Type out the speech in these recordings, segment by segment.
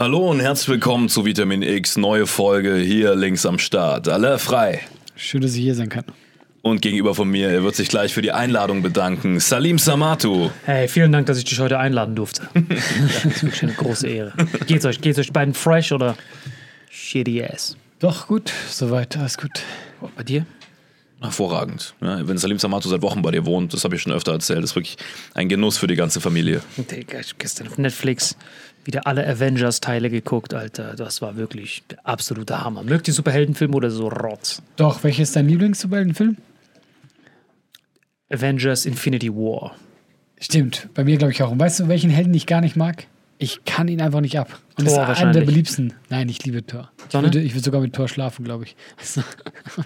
Hallo und herzlich willkommen zu Vitamin X, neue Folge hier links am Start. Alle frei. Schön, dass ich hier sein kann. Und gegenüber von mir, er wird sich gleich für die Einladung bedanken, Salim Samatu. Hey, vielen Dank, dass ich dich heute einladen durfte. das ist wirklich eine große Ehre. Geht's euch? Geht's euch beiden fresh oder shitty ass? Doch, gut, soweit, alles gut. Bei dir? Hervorragend. Ja, wenn Salim Samatu seit Wochen bei dir wohnt, das habe ich schon öfter erzählt, das ist wirklich ein Genuss für die ganze Familie. Digga, ich gestern auf Netflix wieder alle Avengers-Teile geguckt, Alter. Das war wirklich der absolute Hammer. Mögt ihr Superheldenfilme oder so Rotz? Doch, welches ist dein Lieblings-Superheldenfilm? Avengers Infinity War. Stimmt, bei mir glaube ich auch. Und weißt du, welchen Helden ich gar nicht mag? Ich kann ihn einfach nicht ab. Und das Thor ist einer der beliebsten. Nein, ich liebe Thor. Ich würde, ich würde sogar mit Thor schlafen, glaube ich.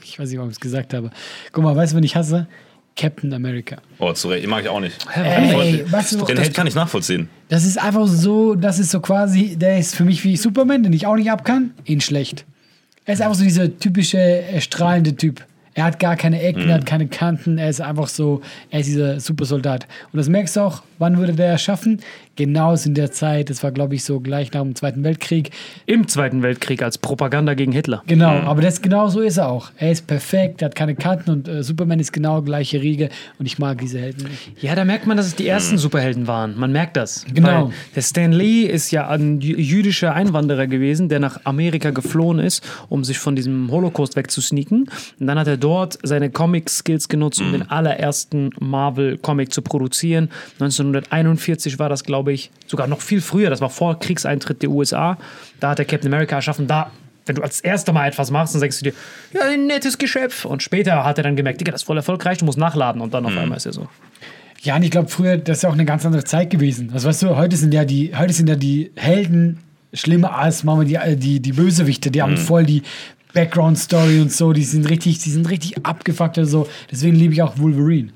ich weiß nicht, warum ich es gesagt habe. Guck mal, weißt du, wen ich hasse? Captain America. Oh, zu Recht, mag ich auch nicht. Ey, weißt du, Den das, Held kann ich nachvollziehen. das ist einfach so, das ist so quasi, der ist für mich wie Superman, den ich auch nicht ab kann, ihn schlecht. Er ist einfach so dieser typische äh, strahlende Typ. Er hat gar keine Ecken, er hat keine Kanten, er ist einfach so, er ist dieser Supersoldat. Und das merkst du auch, wann würde der schaffen? Genau in der Zeit, das war glaube ich so gleich nach dem Zweiten Weltkrieg. Im Zweiten Weltkrieg als Propaganda gegen Hitler. Genau, aber das genau so ist er auch. Er ist perfekt, er hat keine Kanten und äh, Superman ist genau gleiche Riege und ich mag diese Helden nicht. Ja, da merkt man, dass es die ersten Superhelden waren. Man merkt das. Genau. Weil der Stan Lee ist ja ein jü- jüdischer Einwanderer gewesen, der nach Amerika geflohen ist, um sich von diesem Holocaust wegzusneaken. Und dann hat er dort seine Comic-Skills genutzt, um den allerersten Marvel-Comic zu produzieren. 1941 war das, glaube ich, sogar noch viel früher. Das war vor Kriegseintritt der USA. Da hat er Captain America erschaffen. Da wenn du als erster Mal etwas machst, dann denkst du dir, ja, ein nettes Geschöpf. Und später hat er dann gemerkt, Digga, das ist voll erfolgreich, du musst nachladen. Und dann auf einmal ist er so. Ja, und ich glaube, früher, das ist ja auch eine ganz andere Zeit gewesen. Also, weißt du, heute sind ja die, heute sind ja die Helden schlimmer als wir die, die, die Bösewichte. Die haben voll die Background-Story und so. Die sind richtig, die sind richtig abgefuckt und so. Deswegen liebe ich auch Wolverine.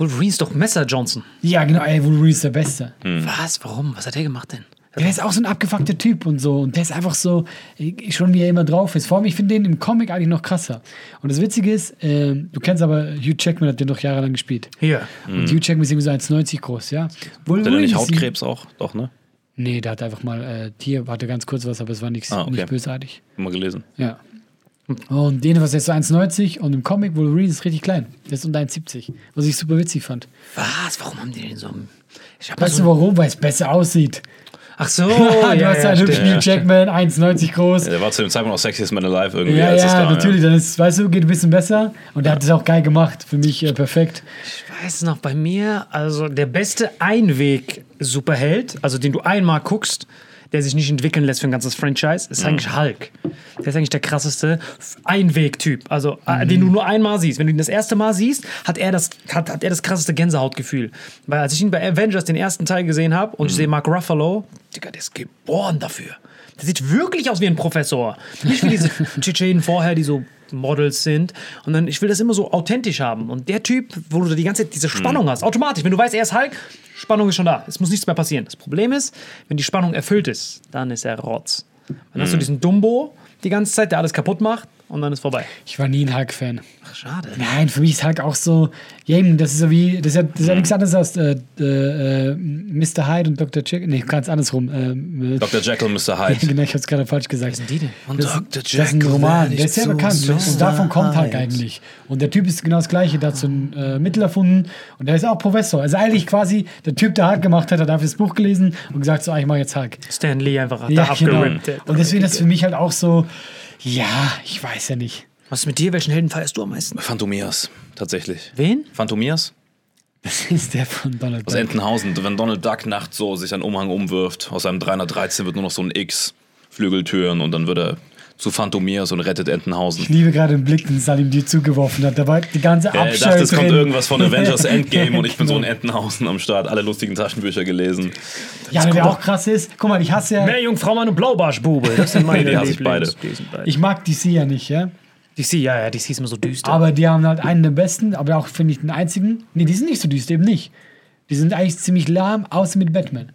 Wolverine ist doch Messer Johnson. Ja, genau, ey, Wolverine ist der Beste. Was? Warum? Was hat der gemacht denn? Der ist auch so ein abgefuckter Typ und so. Und der ist einfach so, äh, schon wie er immer drauf ist. Vor allem, ich finde den im Comic eigentlich noch krasser. Und das Witzige ist, ähm, du kennst aber, Hugh Jackman hat den doch jahrelang gespielt. Hier. Und Hugh Jackman ist irgendwie so 1,90 groß, ja. Hat er nicht Hautkrebs auch? Doch, ne? Nee, der hat einfach mal, äh, Tier hatte ganz kurz was, aber es war nichts Ah, okay. nicht bösartig. Immer gelesen. Ja. Und den was jetzt so 1,90 und im Comic Wolverine ist richtig klein. Der ist unter 1,70. Was ich super witzig fand. Was? Warum haben die den so. Ich hab Weißt so du warum? Weil es besser aussieht. Ach so. du hast einen hübschen Hugh Jackman, 1,90 groß. Der war zu dem Zeitpunkt auch Sexiest Man Alive irgendwie. Ja, ja, kam, natürlich. Dann ist, weißt du, geht ein bisschen besser. Und der hat es auch geil gemacht. Für mich äh, perfekt. Ich weiß noch, bei mir, also der beste Einweg-Superheld, also den du einmal guckst, der sich nicht entwickeln lässt für ein ganzes Franchise, ist eigentlich Hulk. Der ist eigentlich der krasseste Einweg-Typ, also äh, den du nur einmal siehst. Wenn du ihn das erste Mal siehst, hat er das, hat, hat er das krasseste Gänsehautgefühl. Weil als ich ihn bei Avengers den ersten Teil gesehen habe und ich sehe Mark Ruffalo, Digga, der ist geboren dafür. Der sieht wirklich aus wie ein Professor. Nicht wie diese Tschetschenen vorher, die so Models sind. Und dann, ich will das immer so authentisch haben. Und der Typ, wo du die ganze Zeit diese Spannung hast, automatisch, wenn du weißt, er ist Hulk, Spannung ist schon da. Es muss nichts mehr passieren. Das Problem ist, wenn die Spannung erfüllt ist, dann ist er Rotz. Dann hast du diesen Dumbo die ganze Zeit, der alles kaputt macht und dann ist vorbei. Ich war nie ein Hulk-Fan. Ach, schade. Nein, für mich ist Hulk auch so. Eben, das ist so wie. Das ist ja, das ist ja nichts anderes als äh, äh, äh, Mr. Hyde und Dr. Jekyll. Nee, ganz andersrum. Ähm, äh, Dr. Jekyll, Mr. Hyde. genau, ich hab's gerade falsch gesagt. Was sind die denn? Und Das, Dr. das ist ein Roman, der ist sehr bekannt. und davon kommt Hulk eigentlich. Und der Typ ist genau das Gleiche. Der hat so ein äh, Mittel erfunden und der ist auch Professor. Also eigentlich quasi der Typ, der Hulk gemacht hat, hat dafür das Buch gelesen und gesagt: So, ah, ich mache jetzt Hulk. Stan Lee einfach Ja, da genau. abgerippt. Und deswegen ist das für mich halt auch so: Ja, ich weiß ja nicht. Was ist mit dir? Welchen Helden feierst du am meisten? Phantomias, tatsächlich. Wen? Phantomias? Das ist der von Donald Aus Duck. Entenhausen. Wenn Donald Duck nachts so sich einen Umhang umwirft, aus seinem 313 wird nur noch so ein X, Flügeltüren und dann wird er zu Phantomias und rettet Entenhausen. Ich liebe gerade den Blick, den Salim dir zugeworfen hat. Da war die ganze Ja, Abscheu ich dachte, es kommt irgendwas von Avengers Endgame und ich bin so in Entenhausen am Start. Alle lustigen Taschenbücher gelesen. Ja, der auch krass ist. Guck mal, ich hasse ja. Meerjungfrau, Mann und Blaubarschbube. Das sind meine Die hasse ich beide. Ich mag DC ja nicht, ja. DC, ja, ja, DC ist immer so düster. Aber die haben halt einen der besten, aber auch, finde ich, den einzigen. Nee, die sind nicht so düster, eben nicht. Die sind eigentlich ziemlich lahm, außer mit Batman.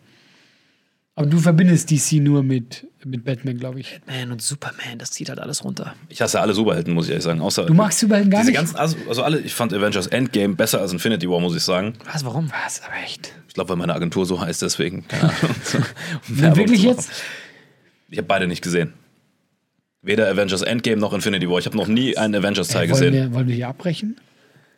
Aber du verbindest DC nur mit, mit Batman, glaube ich. Man und Superman, das zieht halt alles runter. Ich hasse alle Superhelden, muss ich ehrlich sagen. Außer Du magst Superhelden gar diese nicht? ganzen, also, also alle, ich fand Avengers Endgame besser als Infinity War, muss ich sagen. Was, warum? Was, aber echt. Ich glaube, weil meine Agentur so heißt, deswegen. Keine Ahnung. Um wirklich jetzt? Ich habe beide nicht gesehen. Weder Avengers Endgame noch Infinity War. Ich habe noch nie einen Avengers-Teil Äh, gesehen. wir, wollen wir hier abbrechen?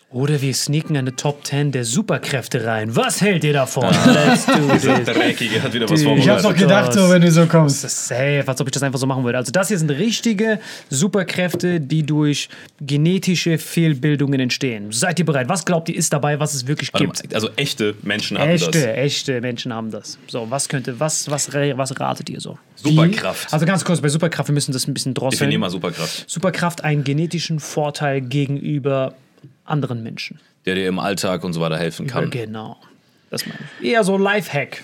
Oder wir sneaken eine Top 10 der Superkräfte rein. Was hält ihr davon? Let's do Dieser this. Dreckige hat wieder was Ich Ich hab's vorbereitet. doch gedacht, so, wenn du so kommst. Das ist safe, als ob ich das einfach so machen würde. Also das hier sind richtige Superkräfte, die durch genetische Fehlbildungen entstehen. Seid ihr bereit? Was glaubt ihr ist dabei, was es wirklich Warte gibt? mal, Also echte Menschen haben Echte, das. echte Menschen haben das. So, was könnte, was, was, was ratet ihr so? Superkraft. Also ganz kurz, bei Superkraft, wir müssen das ein bisschen drosseln. Definier mal Superkraft. Superkraft einen genetischen Vorteil gegenüber anderen Menschen. Der dir im Alltag und so weiter helfen kann. Genau. Das meine ich. Eher so Lifehack.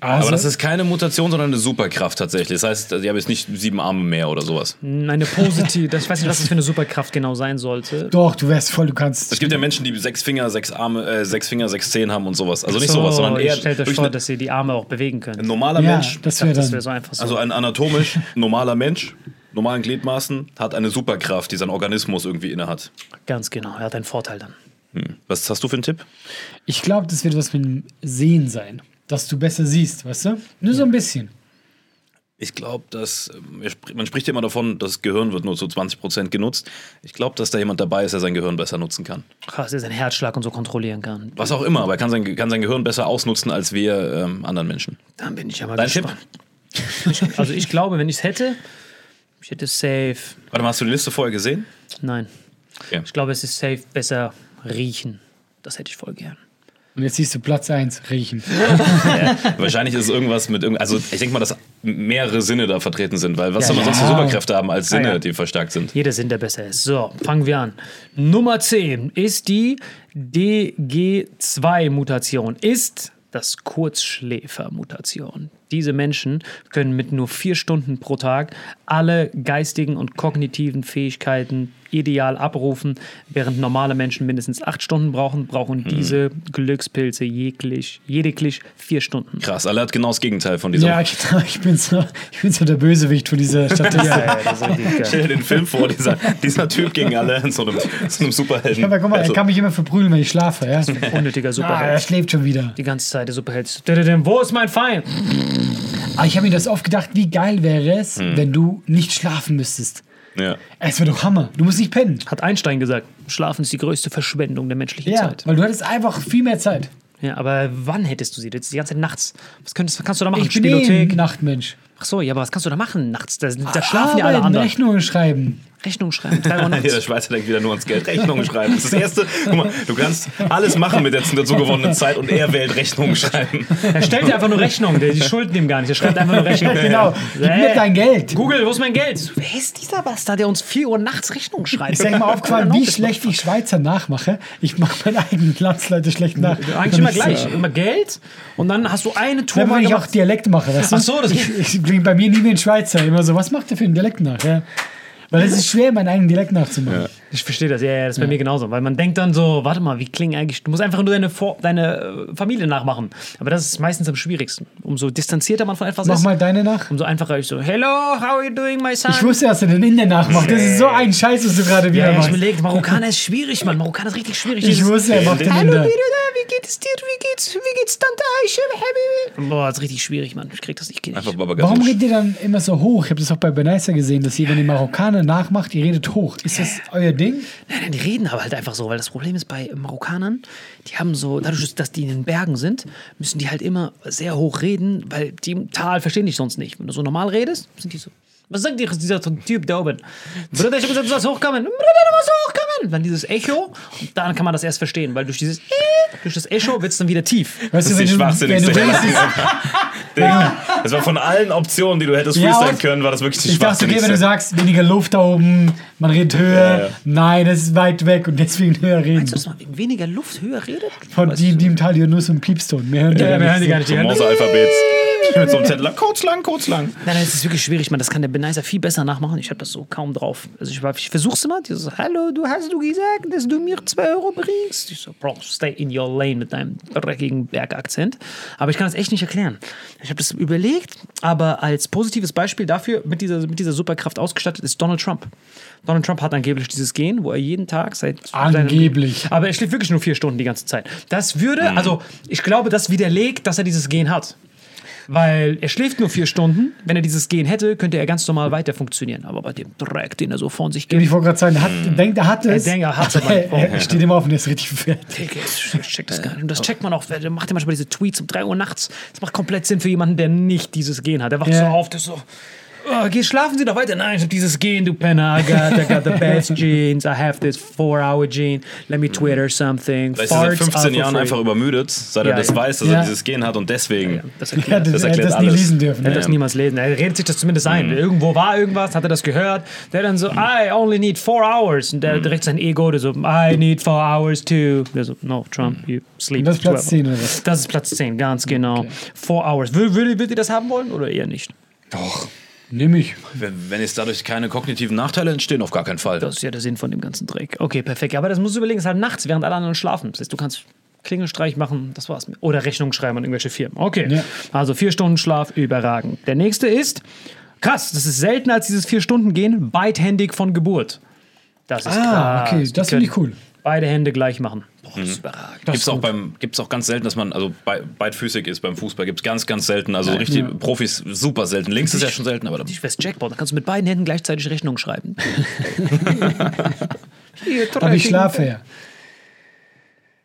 Also, Aber das ist keine Mutation, sondern eine Superkraft tatsächlich. Das heißt, die haben jetzt nicht sieben Arme mehr oder sowas. Eine positive, das, ich weiß nicht, was das für eine Superkraft genau sein sollte. doch, du wärst voll, du kannst. Es gibt ja Menschen, die sechs Finger, sechs Arme, äh, sechs Finger, sechs Zehen haben und sowas. Also nicht So, sowas, sondern eher stellt euch vor, eine- dass ihr die Arme auch bewegen könnt. ein normaler Ja, Mensch. das wäre wäre so einfach so. Also ein anatomisch normaler Mensch, normalen Gliedmaßen, hat eine Superkraft, die sein Organismus irgendwie innehat. Ganz genau, er hat einen Vorteil dann. Was hast du für einen Tipp? Ich glaube, das wird was mit dem Sehen sein. Dass du besser siehst, weißt du? Nur so ein bisschen. Ich glaube, dass ähm, man spricht ja immer davon, das Gehirn wird nur zu 20% genutzt. Ich glaube, dass da jemand dabei ist, der sein Gehirn besser nutzen kann. Krass, er seinen Herzschlag und so kontrollieren kann. Was auch immer, aber er kann sein, kann sein Gehirn besser ausnutzen als wir ähm, anderen Menschen. Dann bin ich ja mal Dein Tipp? gespannt. Also ich glaube, wenn ich es hätte, ich hätte safe. Warte mal, hast du die Liste vorher gesehen? Nein. Okay. Ich glaube, es ist safe besser riechen. Das hätte ich voll gern. Und jetzt siehst du Platz 1, riechen. Wahrscheinlich ist es irgendwas mit irgend, also ich denke mal, dass mehrere Sinne da vertreten sind, weil was Ja, soll man ja. sonst für Superkräfte haben als Sinne, Ah, ja. die verstärkt sind? Jeder Sinn, der besser ist. So, fangen wir an. Nummer 10 ist die DG2-Mutation. Ist das Kurzschläfer-Mutation. Diese Menschen können mit nur vier Stunden pro Tag alle geistigen und kognitiven Fähigkeiten ideal abrufen, während normale Menschen mindestens acht Stunden brauchen, brauchen diese Glückspilze jeglich, lediglich vier Stunden. Krass, alle hat genau das Gegenteil von diesem. Ja, genau. Ich bin so, ich bin so der Bösewicht von dieser Statistik. richtig geil. Stell dir den Film vor, dieser, dieser Typ gegen alle in so einem, so einem Superhelden. Aber guck mal, er Also, kann mich immer verprügeln, wenn ich schlafe. Ja? Unnötiger Ah, er Superheld. schläft schon wieder. Die ganze Zeit der Superheld. Wo ist mein Feind? Aber ich habe mir das oft gedacht, wie geil wäre es, wenn du nicht schlafen müsstest. ja. Es wäre doch Hammer. Du musst nicht pennen. Hat Einstein gesagt, Schlafen ist die größte Verschwendung der menschlichen Ja, Zeit. weil du hattest einfach viel mehr Zeit. Ja, aber wann hättest du sie? Jetzt die ganze Zeit nachts. Was, könntest, was kannst du da machen? Ich bin eh Spielothek? Nachtmensch. Ach so, ja, aber was kannst du da machen nachts? Da, da schlafen ja alle anderen. Rechnungen schreiben. Rechnung schreiben. 3 Uhr Ja, der Schweizer denkt wieder nur ans Geld. Rechnungen schreiben. Das ist das Erste. Guck mal, du kannst alles machen mit der dazu gewonnenen Zeit und er wählt Rechnungen schreiben. Er stellt dir einfach nur Rechnung. Der, die schulden ihm gar nicht. Er schreibt einfach nur Rechnung. Genau. Gib mir dein Geld. Google, wo ist mein Geld? Wer ist dieser Bastard, der uns 4 Uhr nachts Rechnung schreibt? Ist dir mal aufgefallen, wie schlecht ich Schweizer nachmache? Ich mache meine eigenen Landsleute schlecht nach. Eigentlich immer gleich. Immer Geld und dann hast du eine Tour Wenn ich auch. Dialekt mache, weißt du? Ach so, das- ich, ich bringe bei mir nie den Schweizer. Immer so, was macht der für einen Dialekt nach? Ja? Weil es ist schwer, meinen eigenen Dialekt nachzumachen. Ich verstehe das, ja, ja, das ist bei mir genauso. Weil man denkt dann so, warte mal, wie klingen eigentlich, du musst einfach nur deine, Vor deine äh, Familie nachmachen. Aber das ist meistens am schwierigsten. Umso distanzierter man von etwas Mach ist, mal deine nach. umso einfacher ist so, hello, how are you doing, my son? Ich wusste, dass du den Inder nachmachst. Das ist so ein Scheiß, was du gerade ja, wieder ja, ich machst. überlegt, Marokkaner ist schwierig, Mann. Marokkaner ist richtig schwierig. Ich wusste, er macht den Hallo, Inder. Wie geht es dir? Wie geht's, wie geht's Tante Aisha, Habibi? Boah, das ist richtig schwierig, Mann. Ich krieg das nicht. Einfach Ich, Baba Warum redet ihr dann immer so hoch? Ich habe das auch bei Benaisa gesehen, dass ihr, wenn ihr Marokkaner nachmacht, ihr redet hoch. Ist das euer Ding? nein, nein, die reden aber halt einfach so, weil das Problem ist bei Marokkanern, die haben so, dadurch, dass die in den Bergen sind, müssen die halt immer sehr hoch reden, weil die im Tal verstehen dich sonst nicht. Wenn du so normal redest, sind die so. Was sagt dir dieser Typ da oben? Bruder, ich hab gesagt, du sollst hochkommen. Bruder, du musst hochkommen. Dann dieses Echo und dann kann man das erst verstehen, weil durch dieses durch das Echo wird es dann wieder tief. Weißt Das du, ist die wenn du, wenn du wenigstens, Digga, Das war von allen Optionen, die du hättest Ja, freestylen können, war das wirklich die ich dachte, okay, wenn du sagst, weniger Luft da oben, man redet höher. Ja, ja. Nein, das ist weit weg und deswegen höher reden. Dass man wegen weniger Luft höher redet? Von die, die im Tal hier nur so ein Piepston. Wir hören die Ja, wir hören die gar nicht. Die Morse-Alphabet. Mit so einem Zettel lang, kurz lang, kurz lang. Nein, nein, es ist wirklich schwierig, man. Das kann der Benizer viel besser nachmachen. Ich habe das so kaum drauf. Also ich, ich versuch's immer. Die so, hallo, du hast du gesagt, dass du mir 2 Euro bringst? Ich so, Bro, stay in your lane mit deinem dreckigen Bergakzent. Aber ich kann das echt nicht erklären. Ich habe das überlegt, aber als positives Beispiel dafür, mit dieser, mit dieser Superkraft ausgestattet, ist Donald Trump. Donald Trump hat angeblich dieses Gen, wo er jeden Tag seit. Angeblich. aber er schläft wirklich nur vier Stunden die ganze Zeit. Das würde, also ich glaube, das widerlegt, dass er dieses Gen hat. Weil er schläft nur vier Stunden. Wenn er dieses Gen hätte, könnte er ganz normal weiter funktionieren. Aber bei dem Dreck, den er so von sich Ich gibt, wollte gerade sagen, er hat, denkt, er hat es. denkt, er hat's, aber- er er steht immer auf und er ist richtig fett. Digga, ich check das gar nicht. Und das checkt man auch. Der macht ja manchmal diese Tweets um 3 Uhr nachts. Das macht komplett Sinn für jemanden, der nicht dieses Gen hat. Der wacht Ja. so auf, der ist so. Oh, geh, schlafen Sie doch weiter. Nein, ich hab dieses Gen, du Penner. I got, I got the best genes. I have this four-hour gene. Let me Twitter something. Vielleicht ist er seit Farts 15 are for Jahren free. einfach übermüdet, seit Ja, er das ja. weiß, dass Ja. er dieses Gen hat und deswegen. Das Er erklärt hat das, Das er hat erklärt das nie alles. lesen dürfen. Er hat das niemals lesen. Er redet sich das zumindest ein. Irgendwo war irgendwas, hat er das gehört. Der dann so, I only need four hours. Und der direkt sein Ego, der so, I need four hours too. Der so, no, Trump, you sleep. Und das ist Platz 12 10 oder was? Das ist Platz 10, ganz genau. Four hours. Wür- Würdet, würdet ihr das haben wollen oder eher nicht? Doch. Nimm ich. Wenn, wenn jetzt dadurch keine kognitiven Nachteile entstehen, auf gar keinen Fall. Das ist ja der Sinn von dem ganzen Dreck. Okay, perfekt. Aber das musst du überlegen, es ist halt nachts, während alle anderen schlafen. Das heißt, du kannst Klingelstreich machen, das war's. Oder Rechnung schreiben an irgendwelche Firmen. Okay. Ja. Also vier Stunden Schlaf, überragend. Der nächste ist, krass, das ist seltener als dieses vier Stunden gehen, beidhändig von Geburt. Das ist Ah, krass. okay, das finde ich cool. Beide Hände gleich machen. Boah, das ist überragend. Gibt es auch, beim- gibt's auch ganz selten, dass man also bei, beidfüßig ist beim Fußball. Gibt es ganz, ganz selten. Also richtig Profis super selten. Links ist ja schon selten, aber dann, Ich weiß Jackpot, dann kannst du mit beiden Händen gleichzeitig Rechnung schreiben. Hier, Aber ich schlafe ja.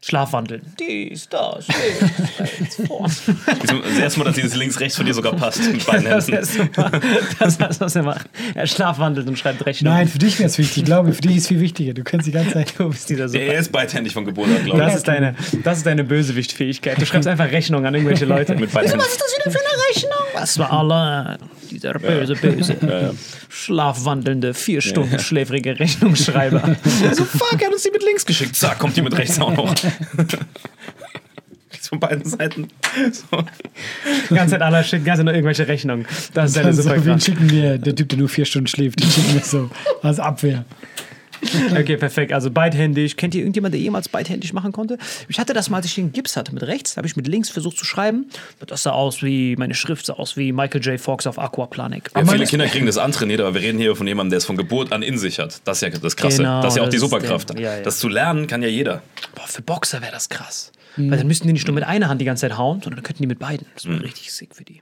Schlafwandeln. Dies, das, links, rechts, vor. das erste Mal, dass dieses links-rechts von dir sogar passt mit beiden Das Händen. ist super. Das ist, was er macht. Er schlafwandelt und schreibt Rechnung. Nein, für dich wäre es wichtig. Ich glaube, für dich ist viel wichtiger. Du kannst die ganze Zeit. Du bist dieser super. Er ist beidhändig von Geburt an, glaube ich. Das ist deine, das ist deine Bösewichtfähigkeit. Du schreibst einfach Rechnung an irgendwelche Leute. Mit beiden Händen. ist das wieder für eine Rechnung? Was war Allah? Dieser böse, böse, schlafwandelnde, vier Stunden schläfrige Rechnungsschreiber. So, fuck, er hat uns die mit links geschickt. Zack, kommt die mit rechts auch noch. Von beiden Seiten Die ganze Zeit alle schicken, die ganze Zeit nur irgendwelche Rechnungen. Das ist ja Also, super wen krass. schicken wir? Der Typ, der nur vier Stunden schläft, den schicken wir so als Abwehr. Okay, perfekt. Also beidhändig. Kennt ihr irgendjemanden, der jemals beidhändig machen konnte? Ich hatte das mal, als ich den Gips hatte mit rechts, habe ich mit links versucht zu schreiben. Das sah aus wie, meine Schrift sah aus wie Michael J. Fox auf Aquaplanik. Ja, viele Kinder kriegen das antrainiert, aber wir reden hier von jemandem, der es von Geburt an in sich hat. Das ist ja das Krasse. Genau, das ist ja auch die Superkraft. der- ja, ja. Das zu lernen kann ja jeder. Boah, für Boxer wäre das krass. Weil dann müssten die nicht nur mit einer Hand die ganze Zeit hauen, sondern dann könnten die mit beiden. Das wäre richtig sick für die.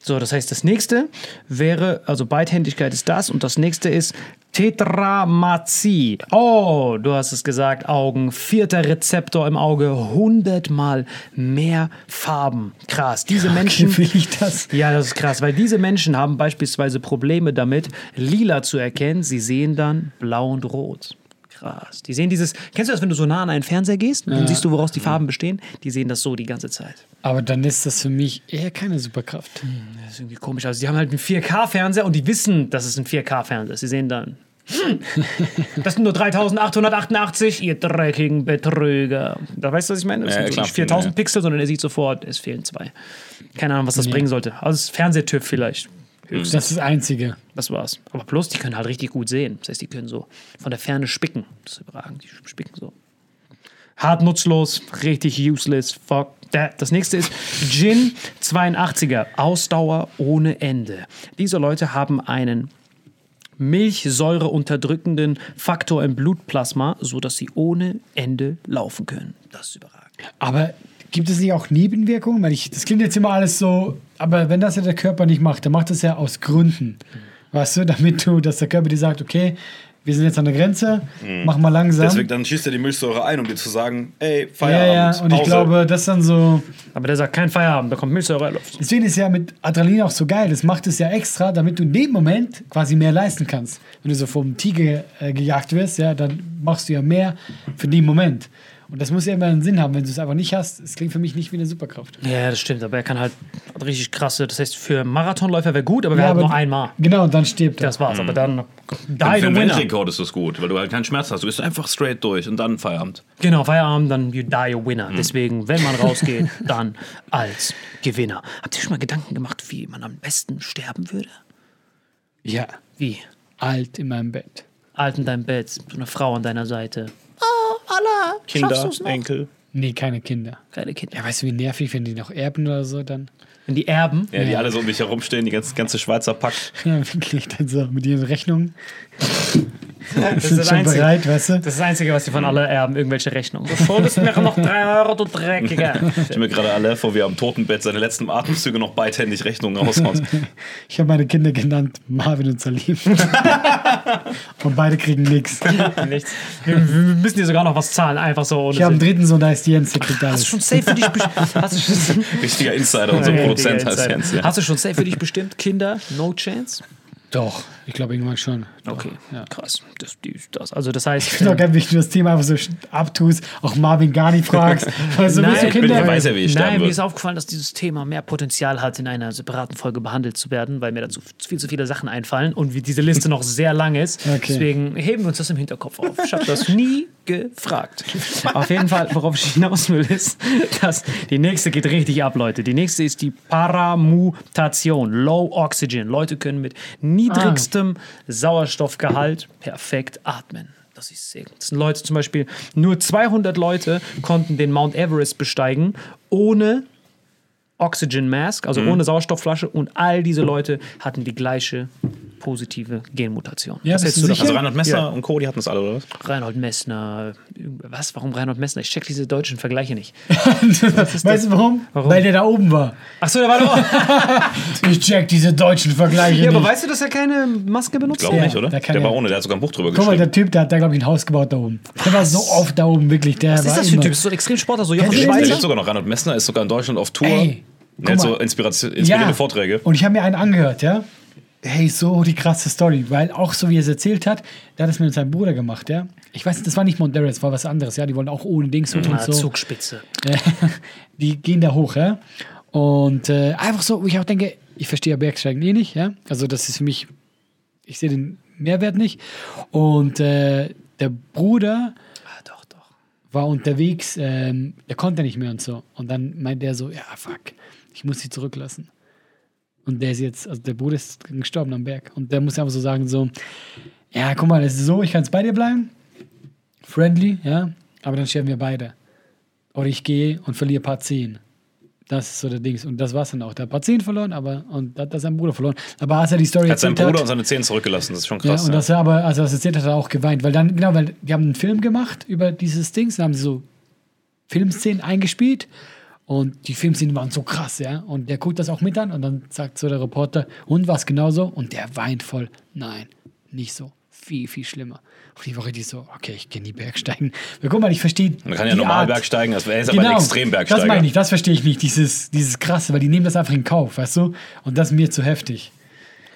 So, das heißt, das nächste wäre, also Beidhändigkeit ist das und das nächste ist Tetramazie. Oh, du hast es gesagt, Augen. Vierter Rezeptor im Auge, hundertmal mehr Farben. Krass. Diese Menschen. Wie ich das? Ja, das ist krass, weil diese Menschen haben beispielsweise Probleme damit, lila zu erkennen. Sie sehen dann blau und rot. Krass. Die sehen dieses. Kennst du das, wenn du so nah an einen Fernseher gehst? Dann siehst du, woraus die Farben bestehen. Die sehen das so die ganze Zeit. Aber dann ist das für mich eher keine Superkraft. Das ist irgendwie komisch. Also, die haben halt einen 4K-Fernseher und die wissen, dass es ein 4K-Fernseher ist. Sie sehen dann. hm, Das sind nur 3888, ihr dreckigen Betrüger. Da weißt du, was ich meine? Das Ja, sind so nicht 4000 Ja. Pixel, sondern er sieht sofort, es fehlen zwei. Keine Ahnung, was das bringen sollte. Also, das Fernsehtüv vielleicht. Das ist das Einzige. Das war's. Aber plus, die können halt richtig gut sehen. Das heißt, die können so von der Ferne spicken. Das ist überragend. Die spicken so. Hart nutzlos, richtig useless. Fuck that. Das nächste ist Gin 82er. Ausdauer ohne Ende. Diese Leute haben einen Milchsäure unterdrückenden Faktor im Blutplasma, sodass sie ohne Ende laufen können. Das ist überragend. Aber gibt es nicht auch Nebenwirkungen? Weil ich, das klingt jetzt immer alles so, aber wenn das ja der Körper nicht macht, dann macht das ja aus Gründen. Weißt du, damit du, dass der Körper dir sagt, okay, wir sind jetzt an der Grenze, mach mal langsam. Deswegen dann schießt er die Milchsäure ein, um dir zu sagen, ey, ja, Feierabend, ja, und ich Pause. glaube, das dann so. Aber der sagt kein Feierabend, da kommt Milchsäure Luft. Deswegen ist ja mit Adrenalin auch so geil. Das macht es ja extra, damit du in dem Moment quasi mehr leisten kannst. Wenn du so vom Tiger äh, gejagt wirst, ja, dann machst du ja mehr für den Moment. Und das muss ja immer einen Sinn haben. Wenn du es einfach nicht hast, es klingt für mich nicht wie eine Superkraft. Ja, das stimmt, aber er kann halt richtig krasse. Das heißt, für Marathonläufer wäre gut, aber wir Ja, haben nur einmal. Genau, und dann stirbt er. Das war's, aber dann die Für einen. Weltrekord ist das gut, weil du halt keinen Schmerz hast. Du bist einfach straight durch und dann Feierabend. Genau, Feierabend, dann you die a winner. Deswegen, wenn man rausgeht, dann als Gewinner. Habt ihr schon mal Gedanken gemacht, wie man am besten sterben würde? Ja, Wie? alt in meinem Bett. Alt in deinem Bett, so eine Frau an deiner Seite. Allah, noch? Enkel. Nee, keine Kinder. Keine Kinder. Ja, weißt du, wie nervig, wenn die noch erben oder so dann? Wenn die erben, Ja, die alle so um dich herumstehen, die ganze, ganze Schweizer Pack. Ja, wirklich, dann so mit ihren Rechnungen. Das Sind schon bereit, weißt du? Das ist das Einzige, was die von alle erben, irgendwelche Rechnungen. Du schuldest mir noch drei Euro, du Dreckiger. Ich stelle mir gerade alle vor, wie er am Totenbett seine letzten Atemzüge noch beidhändig Rechnungen raushaut. Ich habe meine Kinder genannt Marvin und Salim. und beide kriegen nichts. Nichts. Wir, wir müssen dir sogar noch was zahlen, einfach so. ohne Ich habe einen dritten Sohn, da ist Jens, der kriegt Hast du alles. schon safe für dich bestimmt? Richtiger Insider, unser Produzent heißt Jens. Ja. Hast du schon safe für dich bestimmt? Kinder, no chance? Doch, ich glaube irgendwann schon. Okay, krass. Das, die, das. Also das heißt, Ich finde auch ganz wichtig, du das Thema einfach so abtust, auch Marvin gar nicht fragst. Also, Nein, du ich bin- Kinder? ich weiß ja, wie ich Nein, mir ist aufgefallen, dass dieses Thema mehr Potenzial hat, in einer separaten Folge behandelt zu werden, weil mir dazu viel zu viele Sachen einfallen und wie diese Liste noch sehr lang ist. Okay. Deswegen heben wir uns das im Hinterkopf auf. Ich habe das nie gefragt. Auf jeden Fall, worauf ich hinaus will, ist, dass die nächste geht richtig ab, Leute. Die nächste ist die Paramutation, Low Oxygen. Leute können mit niedrigstem Sauerstoffgehalt perfekt atmen. Das ist sehr gut. Das sind Leute zum Beispiel, nur 200 Leute konnten den Mount Everest besteigen, ohne Oxygen Mask, also ohne Sauerstoffflasche und all diese Leute hatten die gleiche positive Genmutation. Ja, Was hältst du davon? Also Reinhard Messner Ja. und Co., die hatten das alle, oder was? Reinhold Messner. Was? Warum Reinhold Messner? Ich check diese deutschen Vergleiche nicht. weißt du warum? Warum? Weil der da oben war. Achso, der war doch. Ich check diese deutschen Vergleiche ja, aber nicht. weißt du, dass er keine Maske benutzt? Glaube Ja, nicht, oder? da Der er- war ohne, der hat sogar ein Buch drüber Guck mal, geschrieben. der Typ, der hat da, glaube ich, ein Haus gebaut da oben. Der war so oft da oben, wirklich. Der Was ist das für ein Typ? Das ist so ein Extremsportler, so Jochen den Der? Schweizer? lebt sogar noch. Reinhold Messner ist sogar in Deutschland auf Tour. Ey, Der hat guck so mal. Inspiration, inspirierende Vorträge. Und ich habe mir einen angehört, ja. Hey, so die krasse Story, weil auch so wie er es erzählt hat, der hat es mit seinem Bruder gemacht, ja. Ich weiß, das war nicht Mount Everest, war was anderes, ja. Die wollen auch ohne Dings und Ah, so. Zugspitze. Die gehen da hoch, ja. Und äh, einfach so, wo ich auch denke, ich verstehe ja Bergsteigen eh nicht, ja. Also das ist für mich, ich sehe den Mehrwert nicht. Und äh, der Bruder Ah, doch, doch. war unterwegs, ähm, der konnte nicht mehr und so. Und dann meint der so, ja, fuck, ich muss sie zurücklassen. Und der ist jetzt, also der Bruder ist gestorben am Berg. Und der muss einfach so sagen, so, ja, guck mal, es ist so, ich kann jetzt bei dir bleiben. Friendly, ja, aber dann sterben wir beide. Oder ich gehe und verliere Part 10. Das ist so der Dings. Und das war's dann auch. Der hat Part 10 verloren, aber, und hat das sein Bruder verloren. Aber als er die Story Er hat seinen erzählt Bruder und hat, seine Zehen zurückgelassen. Das ist schon ja, krass. und Ja, das er aber, als er das erzählt hat, hat er auch geweint. Weil dann, genau, weil die haben einen Film gemacht über dieses Dings, dann haben sie so Filmszenen eingespielt und die Filmszenen waren so krass, ja. Und der guckt das auch mit an und dann sagt so der Reporter, und was genauso? Und der weint voll. Nein, nicht so. Viel, viel schlimmer. Und ich war richtig so, okay, ich gehe nie Bergsteigen. Weil, guck mal, ich verstehe. Man kann ja die normal Art. Bergsteigen, das wäre jetzt aber ein Extrembergsteiger. Das meine ich, das verstehe ich nicht, dieses, dieses krasse, weil die nehmen das einfach in Kauf, weißt du? Und das ist mir zu heftig.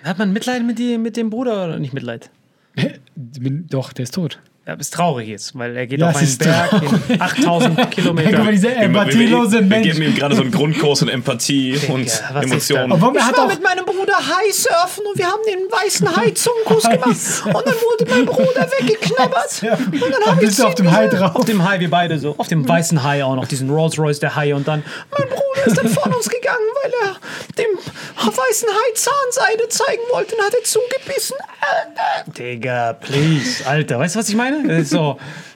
Hat man Mitleid mit, die, mit dem Bruder oder nicht Mitleid? Bin- Doch, der ist tot. Ja, ist traurig jetzt, weil er geht Ja, auf einen Berg in 8000 Guck mal, Kilometer. Wir, wir, empathielose wir, wir geben ihm gerade so einen Grundkurs in Empathie und was ist Emotionen. Obwohl, er hat auch, meinem Bruder Hai surfen und wir haben den weißen Hai Zungenkuss gemacht. Und dann wurde mein Bruder weggeknabbert. Und dann bist du auf dem Hai drauf. Auf dem Hai, wir beide so. Auf dem weißen Hai auch noch, diesen Rolls Royce der Hai. Und dann, mein Bruder ist dann von uns gegangen, weil er dem weißen Hai Zahnseide zeigen wollte und hat er zugebissen. Digga, please. Alter, weißt du, was ich meine? Das ist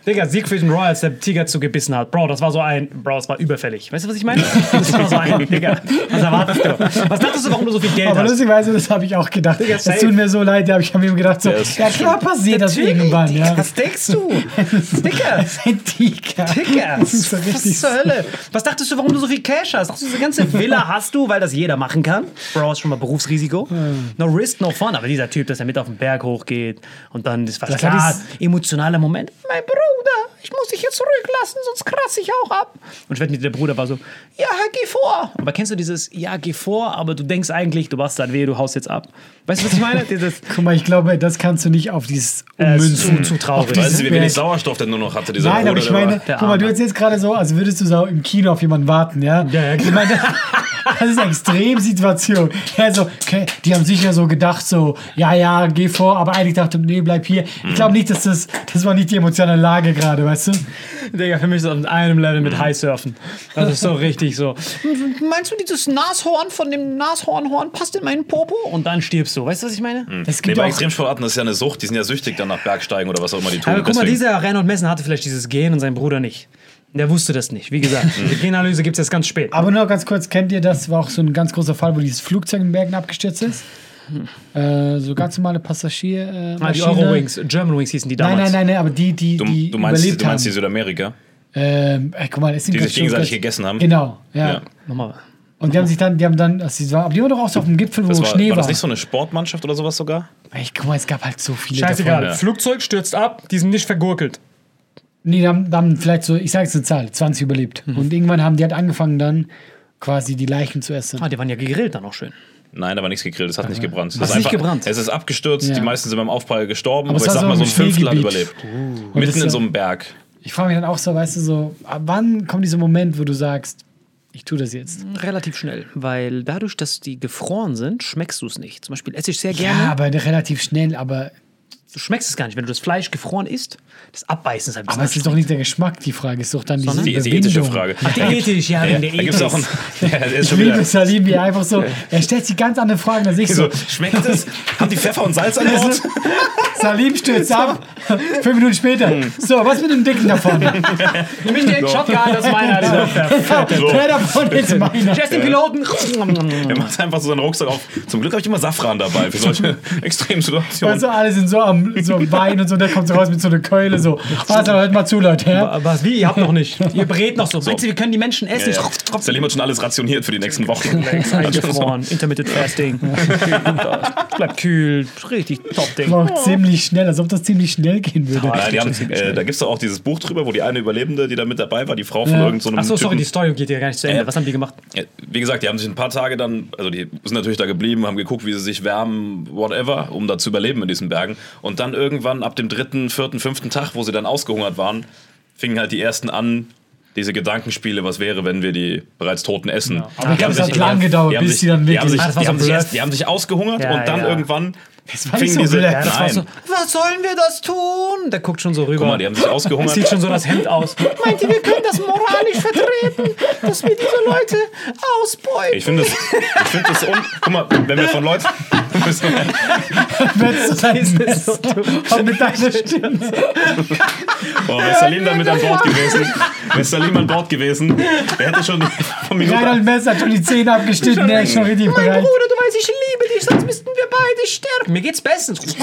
Digga, Siegfried und Roy, als der Tiger zugebissen hat. Bro, das war so ein, Bro, das war überfällig. Weißt du, was ich meine? Das war so ein, Digga, was erwartest du? Was dachtest du, warum du so viel Geld Aber hast? lustigerweise, das habe ich auch gedacht. Digga, Es safe. tut mir so leid, aber ich habe mir gedacht, so, ist ja klar passiert das Natürlich, irgendwann. Digga, Ja. Was denkst du? Digga, Das ist ein Tiger. Digga, Das ist so was richtig. zur Hölle? Was dachtest du, warum du so viel Cash hast? Dachtest du, diese ganze Villa hast du, weil das jeder machen kann? Bro, ist schon mal Berufsrisiko. No risk, no fun. Aber dieser Typ, dass er mit auf den Berg hochgeht und dann das war Das klar, emotionaler Moment. Mein Bruder, ich muss dich hier zurücklassen, sonst kratze ich auch ab. Und ich wette der Bruder war so, ja, geh vor. Aber kennst du dieses, ja, geh vor, aber du denkst eigentlich, du machst dann weh, du haust jetzt ab. Weißt du, was ich meine? Dieses, Guck mal, ich glaube, das kannst du nicht auf dieses äh, ummünzen. zu, zu traurig. Auf Weißt dieses du, wie wenig. Sauerstoff der nur noch hatte, dieser Nein, aber Bruder, ich der war- meine, guck mal, du erzählst gerade so, als würdest du so im Kino auf jemanden warten, ja? Ja, ja, Ich meine, das ist eine Extremsituation. Ja, so, okay, die haben sicher so gedacht, so, ja, ja, geh vor, aber eigentlich dachte, nee, bleib hier. Ich glaube nicht, dass das, das war nicht die emotionale Lage gerade, weißt du? Digga, für mich ist das auf einem Level mit Highsurfen. Das ist so richtig so. Meinst du, dieses Nashorn von dem Nashornhorn passt in meinen Popo? Und dann stirbst du. Weißt du, was ich meine? Es Nee, gibt bei auch, Extremsportarten das ist ja eine Sucht, die sind ja süchtig dann nach Bergsteigen oder was auch immer die tun. Aber guck mal, Deswegen- dieser Renn und Messen hatte vielleicht dieses Gen und sein Bruder nicht. Der wusste das nicht. Wie gesagt, die Genanalyse gibt es jetzt ganz spät. aber nur ganz kurz, kennt ihr das? War auch so ein ganz großer Fall, wo dieses Flugzeug in den Bergen abgestürzt ist. Äh, so ganz normale Passagier. Äh, Ah, die Maschine. Eurowings, German Wings hießen die Nein, damals. nein, nein, nein, aber die, die, du, die du, meinst, überlebt du meinst die. Südamerika, Ähm, ey, guck mal, das sind die sich gegenseitig ganz- gegessen haben? Genau, ja. Ja. Nochmal. Und die haben sich dann, die haben dann, also die war, aber die waren doch auch so auf dem Gipfel, wo war, Schnee war war. das nicht so eine Sportmannschaft oder sowas sogar? Ey, guck mal, es gab halt so viele Scheißegal. davon. Ja. Flugzeug stürzt ab, die sind nicht vergurkelt. Nee, die haben, haben vielleicht so, ich sage jetzt eine Zahl, 20 überlebt. Mhm. Und irgendwann haben die halt angefangen dann quasi die Leichen zu essen. Ah, die waren ja gegrillt dann auch schön. Nein, da war nichts gegrillt, es hat nicht gebrannt. Es Hat ist nicht einfach- gebrannt? Es ist abgestürzt, Ja. die meisten sind beim Aufprall gestorben, Aber aber, es ich sag so mal, so ein Fünftel hat überlebt. Und Mitten in äh, so einem Berg. Ich frage mich dann auch so, weißt du, so, ab wann kommt dieser Moment, wo du sagst, ich tue das jetzt? Relativ schnell, weil dadurch, dass die gefroren sind, schmeckst du es nicht. Zum Beispiel esse ich sehr gerne. Ja, aber relativ schnell, aber, du schmeckst es gar nicht. Wenn du das Fleisch gefroren isst, das Abbeißen ist ein bisschen aber es ist doch nicht der Geschmack, die Frage ist doch dann Die, die Überwindung. ethische Frage. Ach, die ethisch, ja, wegen der Da es auch ein. Ethik. Ja, der ist Ich schon liebe wieder. Salim, wie er einfach so, er stellt sich ganz andere Fragen als ich so. Schmeckt es? Haben die Pfeffer und Salz an Bord? Salim stürzt ab, fünf Minuten später. So, was mit dem Dicken davon? Nimm den Shotgun, das ist meiner. Der davon ist meiner. Den Piloten. Er macht einfach so seinen Rucksack auf. Zum Glück habe ich immer Safran dabei für solche Extremsituationen. Du, alle sind so am so am Wein und so, der kommt so raus mit so einer Keule, so. Also, hört mal zu, Leute, ja? Aber wie? Ihr habt noch nicht. Ihr brät noch so. Meinst du, wir können die Menschen Ja, essen? ja. Salim hat schon alles rationiert für die nächsten Wochen. Eingefroren. Intermittent Fasting. Bleibt kühl. Richtig Top-Ding. Aber auch ziemlich schnell, als ob das ziemlich schnell gehen würde. Ja, die haben, äh, da gibt es doch auch dieses Buch drüber, wo die eine Überlebende, die da mit dabei war, die Frau von Ja. irgendeinem so einem Achso, sorry, Typen, die Story geht ja gar nicht zu Ende. Ja. Was haben die gemacht? Ja, Wie gesagt, die haben sich ein paar Tage dann, also die sind natürlich da geblieben, haben geguckt, wie sie sich wärmen, whatever, um da zu überleben in diesen Bergen. Und dann irgendwann ab dem dritten, vierten, fünften Tag, wo sie dann ausgehungert waren, fingen halt die ersten an, diese Gedankenspiele, was wäre, wenn wir die bereits Toten essen. Aber ich glaube, es haben hat lang gedauert, die haben bis sich, die dann die haben wirklich. das war die haben sich, die haben ausgehungert Ja, und dann ja. irgendwann war nicht fing so diese. blöd. Ja, das war so, was sollen wir das tun? Der guckt schon so rüber. guck mal, die haben sich ausgehungert. Sieht schon so das Hemd aus. Meint ihr, wir können das moralisch vertreten, dass wir diese Leute ausbeuten? Ich finde das, ich finde das un. Guck mal, wenn wir von Leuten. Und mit deiner Stimme. Oh, wäre Salim dann mit an Bord gewesen. Wäre Salim an Bord gewesen. Der hätte schon von Minute. Reinhold Mess hat schon die Zähne abgeschnitten, der ist schon richtig Mein bereit. Bruder, du weißt, ich liebe dich, sonst müssten wir beide sterben. Mir geht's bestens.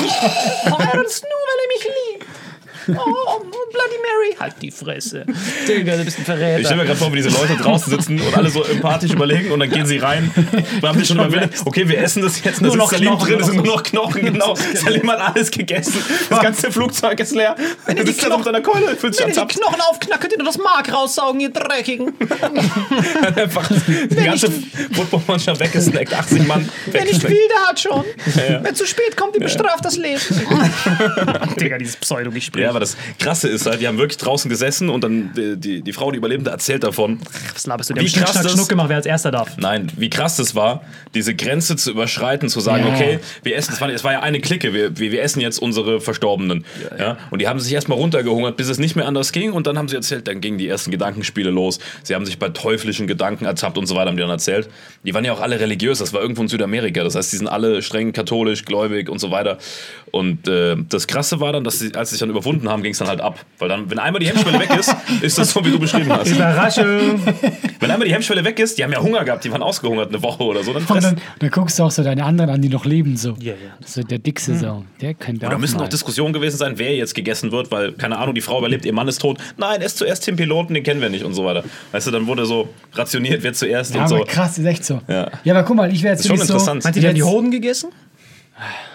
Es nur, weil er mich liebt. Oh, Bloody Mary. Halt die Fresse. Digga, du bist ein Ich Verräter. stelle mir gerade vor, wie diese Leute draußen sitzen und alle so empathisch überlegen und dann gehen sie rein. Dann haben die schon überwindet, okay, wir essen das jetzt. Da Nur sitzt noch Salim Knochen, drin, es sind noch nur noch Knochen, genau. Salim hat alles gegessen. Das ganze Flugzeug ist leer. Wenn ihr du die da auf deiner Keule, fühlt sich Wenn ihr die. Knochen aufknackt, könnt ihr nur das Mark raussaugen, ihr Dreckigen. Einfach die ganze Footballmannschaft weggesnackt, 80 Mann Wer nicht will, der hat schon. ja. Wer zu spät kommt, dem bestraft das Leben. Digga, dieses Pseudo-Gespräch. Ja, aber das Krasse ist halt, die haben wirklich draußen gesessen und dann die, die, die Frau, die Überlebende, erzählt davon, Was laberst du? Der Wie krass das- Schnuck gemacht, wer als erster darf. Nein, wie krass das war, diese Grenze zu überschreiten, zu sagen, Ja. okay, wir essen, es war, es war ja eine Clique, wir, wir, wir essen jetzt unsere Verstorbenen. Ja, Und die haben sich erstmal runtergehungert, bis es nicht mehr anders ging und dann haben sie erzählt, dann gingen die ersten Gedankenspiele los. Sie haben sich bei teuflischen Gedanken ertappt und so weiter, haben die dann erzählt. Die waren ja auch alle religiös, das war irgendwo in Südamerika, das heißt, die sind alle streng katholisch, gläubig und so weiter. Und äh, das Krasse war dann, dass sie, als sie sich dann überwunden haben, ging es dann halt ab. Weil dann, wenn einmal die Hemmschwelle weg ist, ist das so, wie du beschrieben hast. Überraschung. Wenn einmal die Hemmschwelle weg ist, die haben ja Hunger gehabt, die waren ausgehungert eine Woche oder so, dann Und dann, dann guckst du auch so deine anderen an, die noch leben, so. Ja, ja. So der Dickste so. Der könnte Da auch müssen mal. noch Diskussionen gewesen sein, wer jetzt gegessen wird, weil, keine Ahnung, die Frau überlebt, ihr Mann ist tot. Nein, esst zuerst den Piloten, den kennen wir nicht und so weiter. Weißt du, dann wurde so rationiert, wer zuerst Ja, und aber so. krass, ist echt so. Ja. Ja, aber guck mal, ich wäre jetzt Ist schon so. interessant. Meint ihr, die haben die Hoden gegessen?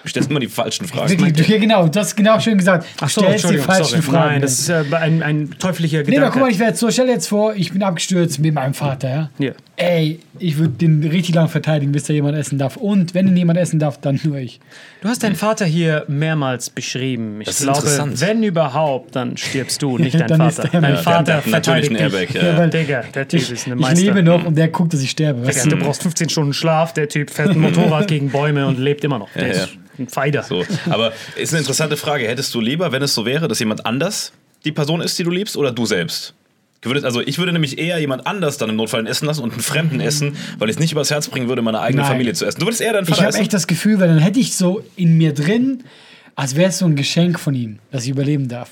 Du stellst immer die falschen Fragen. Ja, genau, du hast genau schön gesagt. Du Ach so, stellst die falschen sorry. Fragen. Nein, das ist äh, ein, ein teuflischer Nee, Gedanke. aber guck mal, ich wäre jetzt so, stell dir jetzt vor, ich bin abgestürzt mit meinem Vater, ja? Ja. Ey, ich würde den richtig lang verteidigen, bis da jemand essen darf. Und wenn ihn jemand essen darf, dann nur ich. Du hast deinen Vater hier mehrmals beschrieben. Ich Das ist glaube, interessant. wenn überhaupt, dann stirbst du, nicht dein Vater. Dein Ja, Vater der verteidigt einen dich. Airbag, ja. Ja, weil Digga, der Typ ist eine Ich Meister. lebe noch und der guckt, dass ich sterbe. Digga, du? du brauchst 15 Stunden Schlaf, der Typ fährt ein Motorrad gegen Bäume und lebt immer noch. Der Ja, ein Feider. So. Aber ist eine interessante Frage. Hättest du lieber, wenn es so wäre, dass jemand anders die Person ist, die du liebst, oder du selbst? Also ich würde nämlich eher jemand anders dann im Notfall essen lassen und einen Fremden essen, weil ich es nicht übers Herz bringen würde, meine eigene Nein. Familie zu essen. Du würdest eher deinen Ich Vater habe essen. echt das Gefühl, weil dann hätte ich so in mir drin, als wäre es so ein Geschenk von ihm, dass ich überleben darf.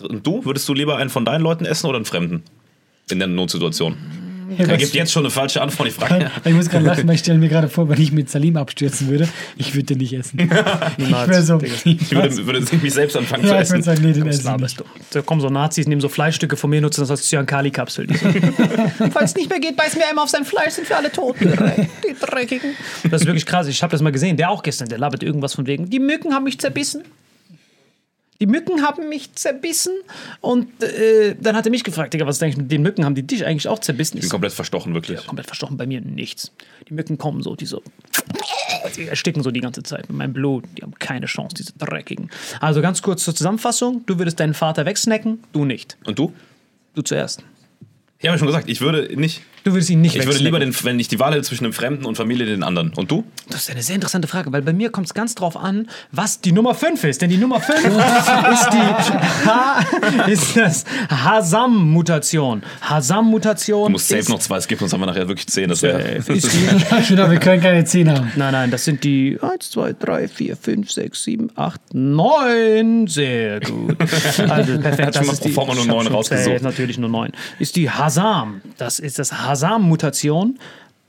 Und du? Würdest du lieber einen von deinen Leuten essen oder einen Fremden? In der Notsituation. Ja, Er was- gibt jetzt schon eine falsche Antwort. Ich frage Ich muss gerade lachen, weil ich stelle mir gerade vor, wenn ich mit Salim abstürzen würde, ich würde den nicht essen. ich wäre so. ich würde, würde mich selbst anfangen zu ja, ich würde essen. sagen, nee, den Was esse ich laberst nicht. Da kommen so Nazis, nehmen so Fleischstücke von mir, nutzen das als Cyankali-Kapsel. Falls es nicht mehr geht, beiß mir einmal auf sein Fleisch, sind wir alle tot. Die Dreckigen. Das ist wirklich krass. Ich habe das mal gesehen. Der auch gestern, der labert irgendwas von wegen, die Mücken haben mich zerbissen. Die Mücken haben mich zerbissen. Und äh, dann hat er mich gefragt, Digga, was eigentlich mit den Mücken? Haben die dich eigentlich auch zerbissen? Ich bin komplett verstochen, wirklich. so, komplett verstochen bei mir nichts. Die Mücken kommen so, die so. Die ersticken so die ganze Zeit mit meinem Blut. Die haben keine Chance, diese dreckigen. Also ganz kurz zur Zusammenfassung: Du würdest deinen Vater wegsnacken, du nicht. Und du? Du zuerst. Ich habe ja schon gesagt, ich würde nicht. Du würdest ihn nicht Ich würde lieber, den, wenn ich die Wahl hätte zwischen einem Fremden und Familie, den anderen. Und du? Das ist eine sehr interessante Frage, weil bei mir kommt es ganz drauf an, was die Nummer 5 ist. Denn die Nummer 5 ist die ha ist das Hasam-Mutation. Hasam-Mutation. Du musst safe noch zwei skippen, sonst haben wir nachher wirklich zehn. Das wäre. Die, Genau, wir können keine 10 haben. Nein, nein, das sind die 1, 2, 3, 4, 5, 6, 7, 8, 9. Sehr gut. Also perfekt. schon mal pro forma nur ich hab neun schon rausgesucht. safe Natürlich nur 9. Ist die Hasam. Das ist das Hasam-Mutation.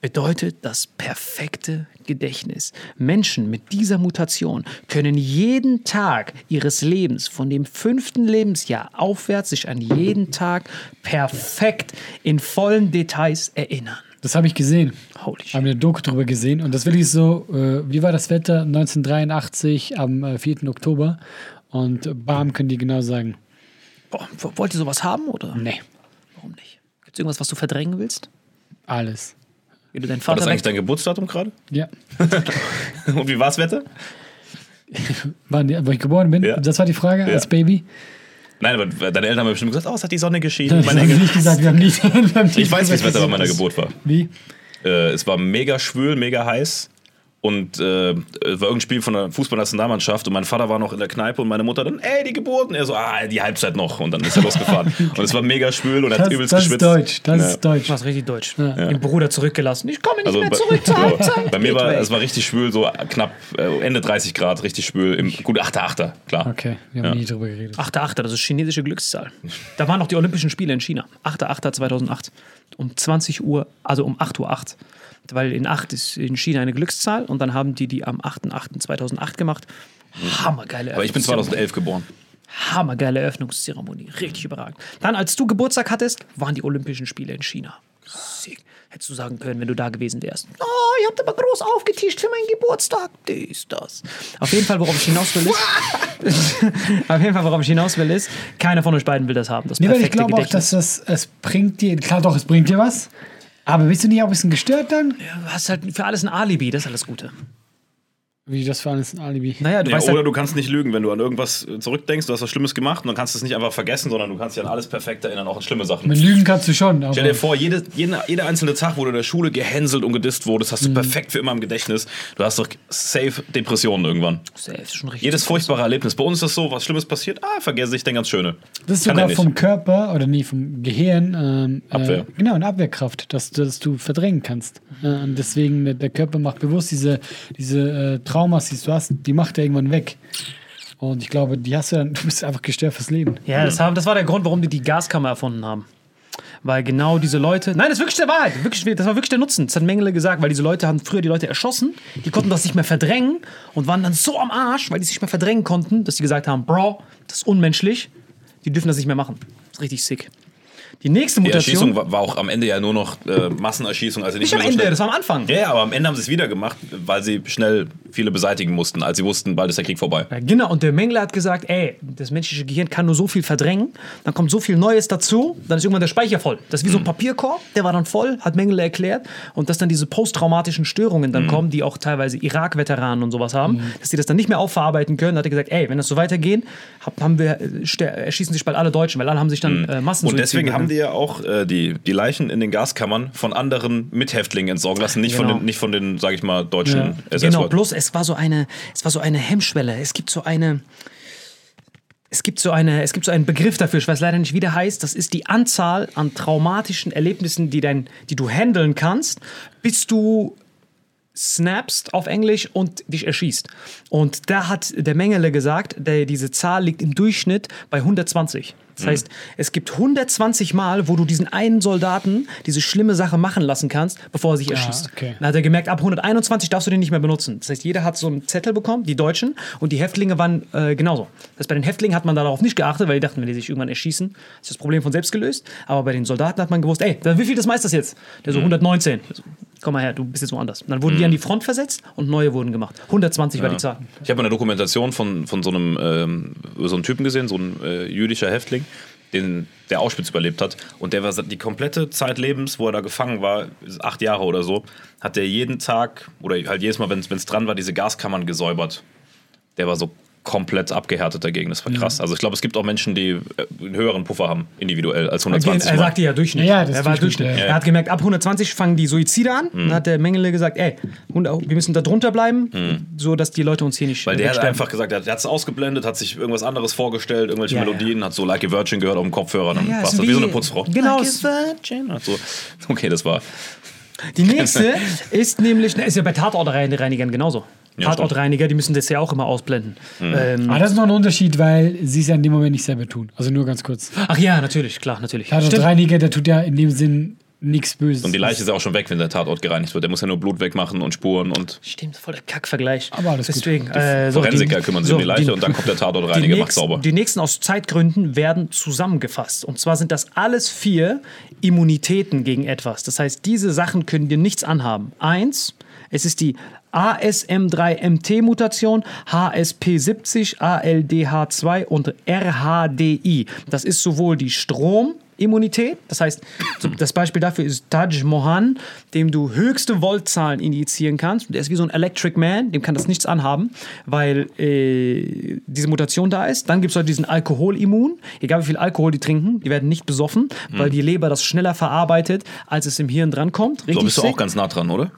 Bedeutet das perfekte Gedächtnis. Menschen mit dieser Mutation können jeden Tag ihres Lebens, von dem fünften Lebensjahr aufwärts, sich an jeden Tag perfekt in vollen Details erinnern. Das habe ich gesehen. Holy Haben shit. eine Doku drüber gesehen. Und das will ich so, äh, wie war das Wetter 1983 am äh, 4. Oktober? Und bam, können die genau sagen. Boah, wollt ihr sowas haben oder? Nee, Warum nicht? Gibt es irgendwas, was du verdrängen willst? Alles. Wie du deinen War Vater das eigentlich dein Geburtsdatum gerade? Ja. Und wie war's Wetter? Wann, wo ich geboren bin? Ja. Das war die Frage als Baby. Nein, aber deine Eltern haben bestimmt gesagt, oh, es hat die Sonne geschienen. Das Meine haben nicht gesagt, wir haben nicht. Wir haben nicht Ich weiß, wie das Wetter bei meiner Geburt war. Wie? Äh, es war mega schwül, mega heiß. Und äh, es war irgendein Spiel von der Fußballnationalmannschaft und mein Vater war noch in der Kneipe und meine Mutter dann, ey, die Geburt. Und er so, ah, die Halbzeit noch. Und dann ist er losgefahren. und es war mega schwül und er hat Das, übelst das ist geschwitzt. Deutsch. Das Ja. ist Deutsch. Was richtig deutsch. Den Bruder zurückgelassen. Ich komme nicht Also mehr bei, zurück zur. Halbzeit. bei mir war weg. es war richtig schwül, so knapp äh, Ende 30 Grad, richtig schwül. Im, gut, 8.8. klar. Okay, wir haben Ja. nie drüber geredet. 8.8., das ist chinesische Glückszahl. Da waren noch die Olympischen Spiele in China. 8.8.2008. Um 20 Uhr, also um 8.08 Uhr. Weil in 8 ist in China eine Glückszahl und dann haben die die am 8.8.2008 gemacht. Hammergeile Aber ich bin Eröffnungszeremonie. 2011 geboren. Hammergeile Eröffnungszeremonie. Richtig überragend. Dann, als du Geburtstag hattest, waren die Olympischen Spiele in China. Sick. Hättest du sagen können, wenn du da gewesen wärst. Oh, ihr habt aber groß aufgetischt für meinen Geburtstag. Dies, das. Auf jeden Fall, worauf ich hinaus will, ist. auf jeden Fall, worauf ich hinaus will, ist, keiner von euch beiden will das haben. Das Nee, weil ich perfekte glaube auch, dass das, es bringt dir, klar doch, es bringt dir was, aber bist du nicht auch ein bisschen gestört dann? Du hast halt für alles ein Alibi, das ist alles Gute. Wie das für alles ein Alibi? Naja, du Ja, weißt oder halt, du kannst nicht lügen, wenn du an irgendwas äh, zurückdenkst, du hast was Schlimmes gemacht und dann kannst du es nicht einfach vergessen, sondern du kannst dich an alles perfekt erinnern, auch an schlimme Sachen. Mit Lügen kannst du schon, aber Stell dir vor, jede, jede, jeder einzelne Tag, wo du in der Schule gehänselt und gedisst wurdest, hast du perfekt für immer im Gedächtnis. Du hast doch safe Depressionen irgendwann. ist schon richtig. Jedes furchtbare Erlebnis. Bei uns ist das so, was Schlimmes passiert, ah, vergesse ich dann ganz Schöne. Das ist Kann sogar vom Körper oder nee, vom Gehirn ähm, Abwehr. Äh, genau, eine Abwehrkraft, dass, dass du verdrängen kannst. Äh, und deswegen, der, der Körper macht bewusst diese, diese äh, Traumas, die du hast, die macht er irgendwann weg. Und ich glaube, die hast du dann, du bist einfach gestört fürs Leben. Ja, das, haben, das war der Grund, warum die die Gaskammer erfunden haben. Weil genau diese Leute. Nein, das ist wirklich der Wahrheit. Wirklich, das war wirklich der Nutzen. Das hat Mengele gesagt, weil diese Leute haben früher die Leute erschossen, die konnten das nicht mehr verdrängen und waren dann so am Arsch, weil die sich nicht mehr verdrängen konnten, dass sie gesagt haben: Bro, das ist unmenschlich. Die dürfen das nicht mehr machen. Das ist richtig sick. Die nächste Die Mutation. Erschießung war, auch am Ende ja nur noch äh, Massenerschießung. Also nicht, nicht am so Ende, das war am Anfang. Ja, ja, aber am Ende haben sie es wieder gemacht, weil sie schnell viele beseitigen mussten, als sie wussten, bald ist der Krieg vorbei. Ja, genau, und der Mengele hat gesagt, ey, das menschliche Gehirn kann nur so viel verdrängen, dann kommt so viel Neues dazu, dann ist irgendwann der Speicher voll. Das ist wie so ein Papierkorb, der war dann voll, hat Mengele erklärt. Und dass dann diese posttraumatischen Störungen dann kommen, die auch teilweise Irak-Veteranen und sowas haben, dass die das dann nicht mehr aufverarbeiten können, hat er gesagt, ey, wenn das so weitergeht, hab, haben wir, äh, erschießen sich bald alle Deutschen, weil alle haben sich dann äh, Massen Und deswegen haben die ja auch äh, die, die Leichen in den Gaskammern von anderen Mithäftlingen entsorgen lassen, nicht, von Genau. den, nicht von den, sag ich mal, deutschen Ja. SS-Leuten. Genau, bloß es war so eine, es war so eine Hemmschwelle. Es gibt so eine, es gibt so eine, es gibt so einen Begriff dafür, ich weiß leider nicht, wie der heißt. Das ist die Anzahl an traumatischen Erlebnissen, die dein, die du handeln kannst, bis du snappst auf Englisch und dich erschießt. Und da hat der Mengele gesagt, der, diese Zahl liegt im Durchschnitt bei 120. Das heißt, es gibt 120 Mal, wo du diesen einen Soldaten diese schlimme Sache machen lassen kannst, bevor er sich erschießt. okay. Dann hat er gemerkt, ab 121 darfst du den nicht mehr benutzen. Das heißt, jeder hat so einen Zettel bekommen, die Deutschen, und die Häftlinge waren äh, genauso. Das heißt, bei den Häftlingen hat man darauf nicht geachtet, weil die dachten, wenn die sich irgendwann erschießen, ist das Problem von selbst gelöst. Aber bei den Soldaten hat man gewusst, ey, wie viel das meist das jetzt? Der so 119. Komm mal her, du bist jetzt woanders. Und dann wurden die an die Front versetzt und neue wurden gemacht. 120 war die Zahl. Ich habe eine Dokumentation von, von so einem ähm, so einem Typen gesehen, so ein äh, jüdischer Häftling, den, der Auschwitz überlebt hat. Und der war die komplette Zeit Lebens, wo er da gefangen war, acht Jahre oder so, hat der jeden Tag oder halt jedes Mal, wenn es dran war, diese Gaskammern gesäubert. Der war so komplett abgehärtet dagegen. Das war krass. Also ich glaube, es gibt auch Menschen, die äh, einen höheren Puffer haben, individuell, als 120 er Mal. sagte ja Durchschnitt. Ja, ja, das er war Durchschnitt, Durchschnitt. ja. Er hat gemerkt, ab 120 fangen die Suizide an. Mhm. Dann hat der Mengele gesagt, ey, hund- wir müssen da drunter bleiben, so dass die Leute uns hier nicht Weil der hat einfach gesagt, der hat es ausgeblendet, hat sich irgendwas anderes vorgestellt, irgendwelche Ja, ja. Melodien, hat so Like a Virgin gehört auf dem Kopfhörer, dann Ja, war es wie, wie- so eine Putzfrau. Genau. Like a Virgin. Hat So. Okay, das war. Die nächste ist nämlich, na, ist ja bei Tatortreinigern genauso. Ja, Tatortreiniger, die müssen das ja auch immer ausblenden. Ähm, Aber das ist noch ein Unterschied, weil sie es ja in dem Moment nicht selber tun. Also nur ganz kurz. ach ja, natürlich, klar, natürlich. Ja, der tut ja in dem Sinn nichts Böses. Und die Leiche ist ja auch schon weg, wenn der Tatort gereinigt wird. Der muss ja nur Blut wegmachen und Spuren und Stimmt, voll der Kackvergleich. Aber alles gut. Deswegen, äh, so, Forensiker die- kümmern sich so, um die Leiche die- und dann kommt der Tatortreiniger, macht sauber. die nächsten aus Zeitgründen werden zusammengefasst. Und zwar sind das alles vier Immunitäten gegen etwas. Das heißt, diese Sachen können dir nichts anhaben. Eins, es ist die ASM3MT-Mutation, HSP70, ALDH2 und RHDI. Das ist sowohl die Strom- Immunität. Das heißt, das Beispiel dafür ist Taj Mohan, dem du höchste Voltzahlen injizieren kannst. Der ist wie so ein Electric Man, dem kann das nichts anhaben, weil äh, diese Mutation da ist. Dann gibt es halt diesen Alkoholimmun. Egal wie viel Alkohol die trinken, die werden nicht besoffen, weil die Leber das schneller verarbeitet, als es im Hirn drankommt. Richtig So bist du auch ganz nah dran, oder?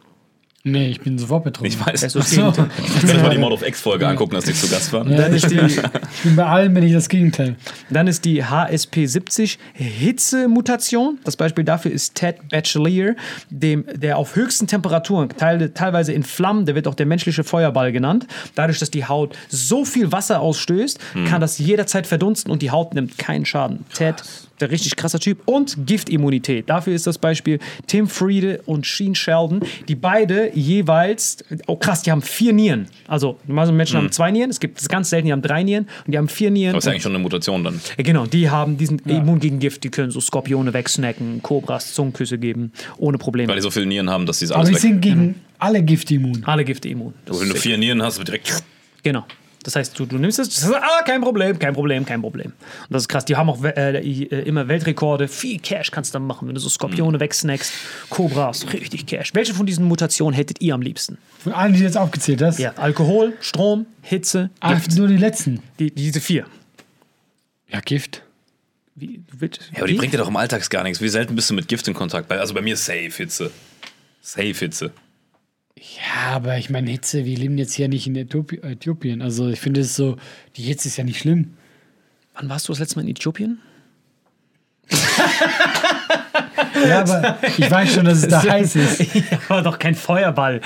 Nee, ich bin sofort betrunken. Ich weiß. Das ist das so. Ich muss mal die Mord of X-Folge angucken, als die zu Gast waren. Ja, ich, bin, ich bin bei allen bin ich das Gegenteil. Dann ist die HSP70 Hitzemutation. Das Beispiel dafür ist Ted Bachelor, dem, der auf höchsten Temperaturen, teil, teilweise in Flammen, der wird auch der menschliche Feuerball genannt. Dadurch, dass die Haut so viel Wasser ausstößt, kann das jederzeit verdunsten und die Haut nimmt keinen Schaden. Ted, der richtig krasser Typ. Und Giftimmunität. Dafür ist das Beispiel Tim Friede und Sheen Sheldon, die beide jeweils, oh krass, die haben vier Nieren. Also, normalerweise Menschen haben zwei Nieren, es gibt es ganz selten, die haben drei Nieren und die haben vier Nieren. Aber ist ja eigentlich schon eine Mutation dann. Ja, Genau, die haben diesen immun gegen Gift, die können so Skorpione wegsnacken, Kobras Zungenküsse geben, ohne Probleme. Weil die so viele Nieren haben, dass die Aber alles die weg. sind gegen alle Gifte immun. Alle Gifte immun. Das wenn du vier Nieren hast, wird direkt. Genau. Das heißt, du, du nimmst es, das ist, ah, kein Problem, kein Problem, kein Problem. Und das ist krass. Die haben auch äh, äh, immer Weltrekorde. Viel Cash kannst du dann machen, wenn du so Skorpione wegsnackst, Kobras, richtig Cash. Welche von diesen Mutationen hättet ihr am liebsten? Von allen, die du jetzt aufgezählt hast. Ja, Alkohol, Strom, Hitze, Ach, Gift. nur die letzten. Die, diese vier. Ja, Gift. Wie, willst, Ja, aber die wie? bringt dir doch im Alltag gar nichts. Wie selten bist du mit Gift in Kontakt? Also bei mir safe Hitze. Safe Hitze. Ja, aber ich meine, Hitze, wir leben jetzt hier nicht in Äthiopi- Äthiopien. Also ich finde es so, die Hitze ist ja nicht schlimm. Wann warst du das letzte Mal in Äthiopien? Ja, aber ich weiß schon, dass es da heiß ist. Ja, aber doch kein Feuerball.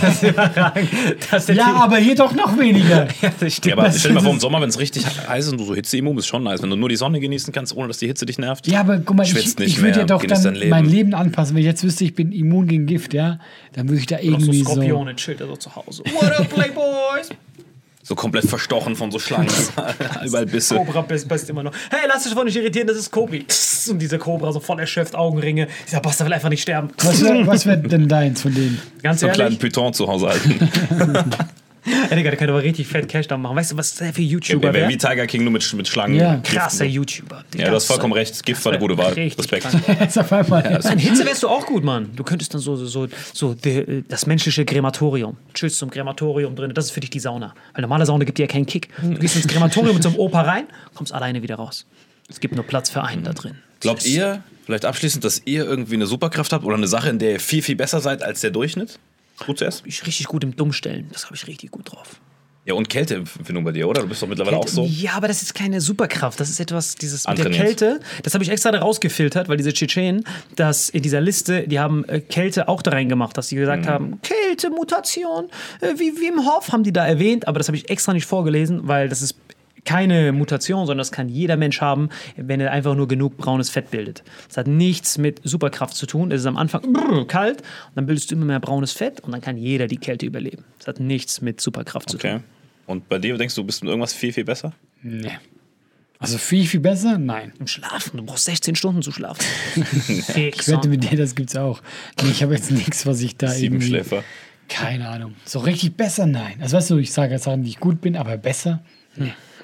Das ist überragend. Das ist Ja, aber hier doch noch weniger. Ja, das stimmt. Ja, aber Das- stell dir mal vor, im Sommer, wenn es richtig heiß ist und du so Hitzeimmun bist, schon nice. Wenn du nur die Sonne genießen kannst, ohne dass die Hitze dich nervt. Ja, aber guck mal, ich, ich würde ja doch dann Leben. mein Leben anpassen. Wenn ich jetzt wüsste, ich bin immun gegen Gift, ja, dann würde ich da so irgendwie so. Skorpione chillt er so zu Hause. What up, Playboys? So komplett verstochen von so Schlangen. Überall Bisse. Cobra bist, bist immer noch. Hey, lass dich davon nicht irritieren, das ist Kobi. Und dieser Cobra so voll erschöpft, Augenringe. Dieser Bastard will einfach nicht sterben. Was wäre was wär denn deins von denen? Ganz So einen kleinen ehrlich, Python zu Hause halten. ey, Digga, der könnte aber richtig fett Cash da machen. Weißt du, was der für YouTuber Wäre wäre? wie Tiger King nur mit, mit Schlangen. Ja. Krasser YouTuber. Ja, du hast vollkommen recht. Gift war eine gute Wahl. Respekt. Jetzt auf einmal. An Hitze wärst du auch gut, Mann. Du könntest dann so, so, so, so die, das menschliche Krematorium. Chillst zum Krematorium drin. Das ist für dich die Sauna. Weil normale Sauna gibt dir ja keinen Kick. Du gehst ins Krematorium mit so einem Opa rein, kommst alleine wieder raus. Es gibt nur Platz für einen da drin. Glaubt ihr, vielleicht abschließend, dass ihr irgendwie eine Superkraft habt oder eine Sache, in der ihr viel, viel besser seid als der Durchschnitt? Gut zuerst. Ich bin richtig gut im Dummstellen. Das habe ich richtig gut drauf. Ja, und Kälteempfindung bei dir, oder? Du bist doch mittlerweile auch so. Ja, aber das ist keine Superkraft. Das ist etwas, dieses mit der. Kälte. Das habe ich extra da rausgefiltert, weil diese Tschetschenen, dass in dieser Liste, die haben äh, Kälte auch da reingemacht, dass sie Mhm. gesagt haben, Kältemutation, äh, wie, wie im Hof haben die da erwähnt, aber das habe ich extra nicht vorgelesen, weil das ist keine Mutation, sondern das kann jeder Mensch haben, wenn er einfach nur genug braunes Fett bildet. Das hat nichts mit Superkraft zu tun. Es ist am Anfang brrr, kalt und dann bildest du immer mehr braunes Fett und dann kann jeder die Kälte überleben. Das hat nichts mit Superkraft zu tun. Okay. Und bei dir denkst du, du bist in irgendwas viel, viel besser? Nee. Also viel, viel besser? Nein. Im Schlafen, du brauchst 16 Stunden zu schlafen. Ich wette mit dir, das gibt's auch. Nee, ich habe jetzt nichts, was ich da irgendwie... Siebenschläfer. Keine Ahnung. So richtig besser? Nein. Also weißt du, ich sage jetzt Sachen, die ich gut bin, aber besser?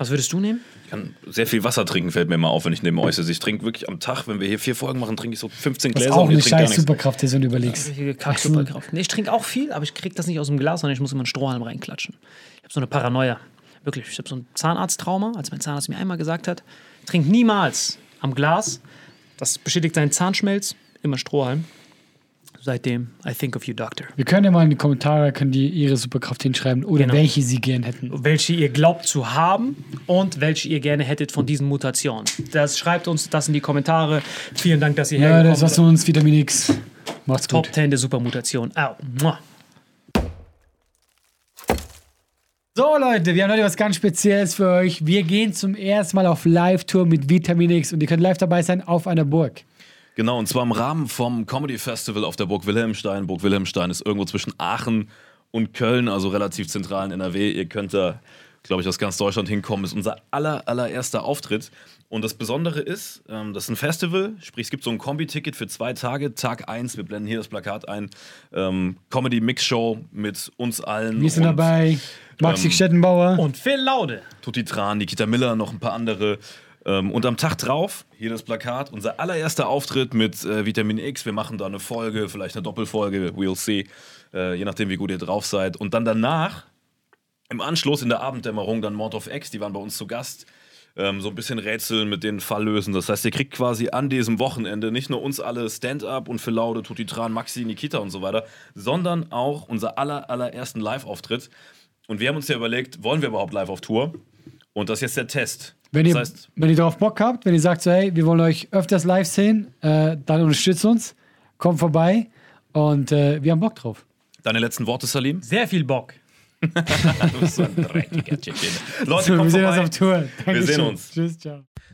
Was würdest du nehmen? Ich kann sehr viel Wasser trinken, fällt mir immer auf, wenn ich neben euch sitze. Ich trinke wirklich am Tag, wenn wir hier vier Folgen machen, trinke ich so 15 Das ist Gläser auch und eine scheiß nichts. Superkraft, wenn du überlegst. Richtige Kack-Superkraft. Nee, ich trinke auch viel, aber ich krieg das nicht aus dem Glas, sondern ich muss immer einen Strohhalm reinklatschen. Ich habe so eine Paranoia. Wirklich, ich habe so ein Zahnarzttrauma, als mein Zahnarzt mir einmal gesagt hat, trink niemals am Glas. Das beschädigt deinen Zahnschmelz. Immer Strohhalm. Seitdem, I think of you, Doctor. Wir können ja mal in die Kommentare, können die ihre Superkraft hinschreiben oder Genau. welche sie gern hätten. Welche ihr glaubt zu haben und welche ihr gerne hättet von diesen Mutationen. Das schreibt uns das in die Kommentare. Vielen Dank, dass ihr Ja, hergekommen das war's seid. von uns, Vitamin X. Macht's Top gut. 10 der Supermutation. Au. Mua. So, Leute, wir haben heute was ganz Spezielles für euch. Wir gehen zum ersten Mal auf Live-Tour mit Vitamin X und ihr könnt live dabei sein auf einer Burg. Genau, und zwar im Rahmen vom Comedy Festival auf der Burg Wilhelmstein. Burg Wilhelmstein ist irgendwo zwischen Aachen und Köln, also relativ zentral in NRW. Ihr könnt da, glaube ich, aus ganz Deutschland hinkommen. Ist unser aller, allererster Auftritt. Und das Besondere ist, ähm, das ist ein Festival, sprich, es gibt so ein Kombi-Ticket für zwei Tage. Tag 1, wir blenden hier das Plakat ein. Ähm, Comedy-Mix-Show mit uns allen. Wir sind und dabei. Maxi ähm, Stettenbauer. Und Phil Laude. Tutti Tran, Nikita Miller, noch ein paar andere. Ähm, und am Tag drauf, hier das Plakat, unser allererster Auftritt mit äh, Vitamin X. Wir machen da eine Folge, vielleicht eine Doppelfolge, we'll see. Äh, je nachdem, wie gut ihr drauf seid. Und dann danach, im Anschluss in der Abenddämmerung, dann Mord of X, die waren bei uns zu Gast. Ähm, so ein bisschen rätseln mit den Fall lösen. Das heißt, ihr kriegt quasi an diesem Wochenende nicht nur uns alle Stand-up und für Laude, Tutti Tran, Maxi, Nikita und so weiter, sondern auch unser aller, allerersten Live-Auftritt. Und wir haben uns ja überlegt, wollen wir überhaupt live auf Tour? Und das ist jetzt der Test. Wenn ihr, das heißt, wenn ihr darauf Bock habt, wenn ihr sagt so, hey, wir wollen euch öfters live sehen, äh, dann unterstützt uns, kommt vorbei und äh, wir haben Bock drauf. deine letzten Worte, Salim? Sehr viel Bock. Du bist so ein dreckiger Chicken. Leute, wir kommt sehen uns vorbei. auf Tour. Wir sehen Dankeschön. uns. Tschüss, ciao.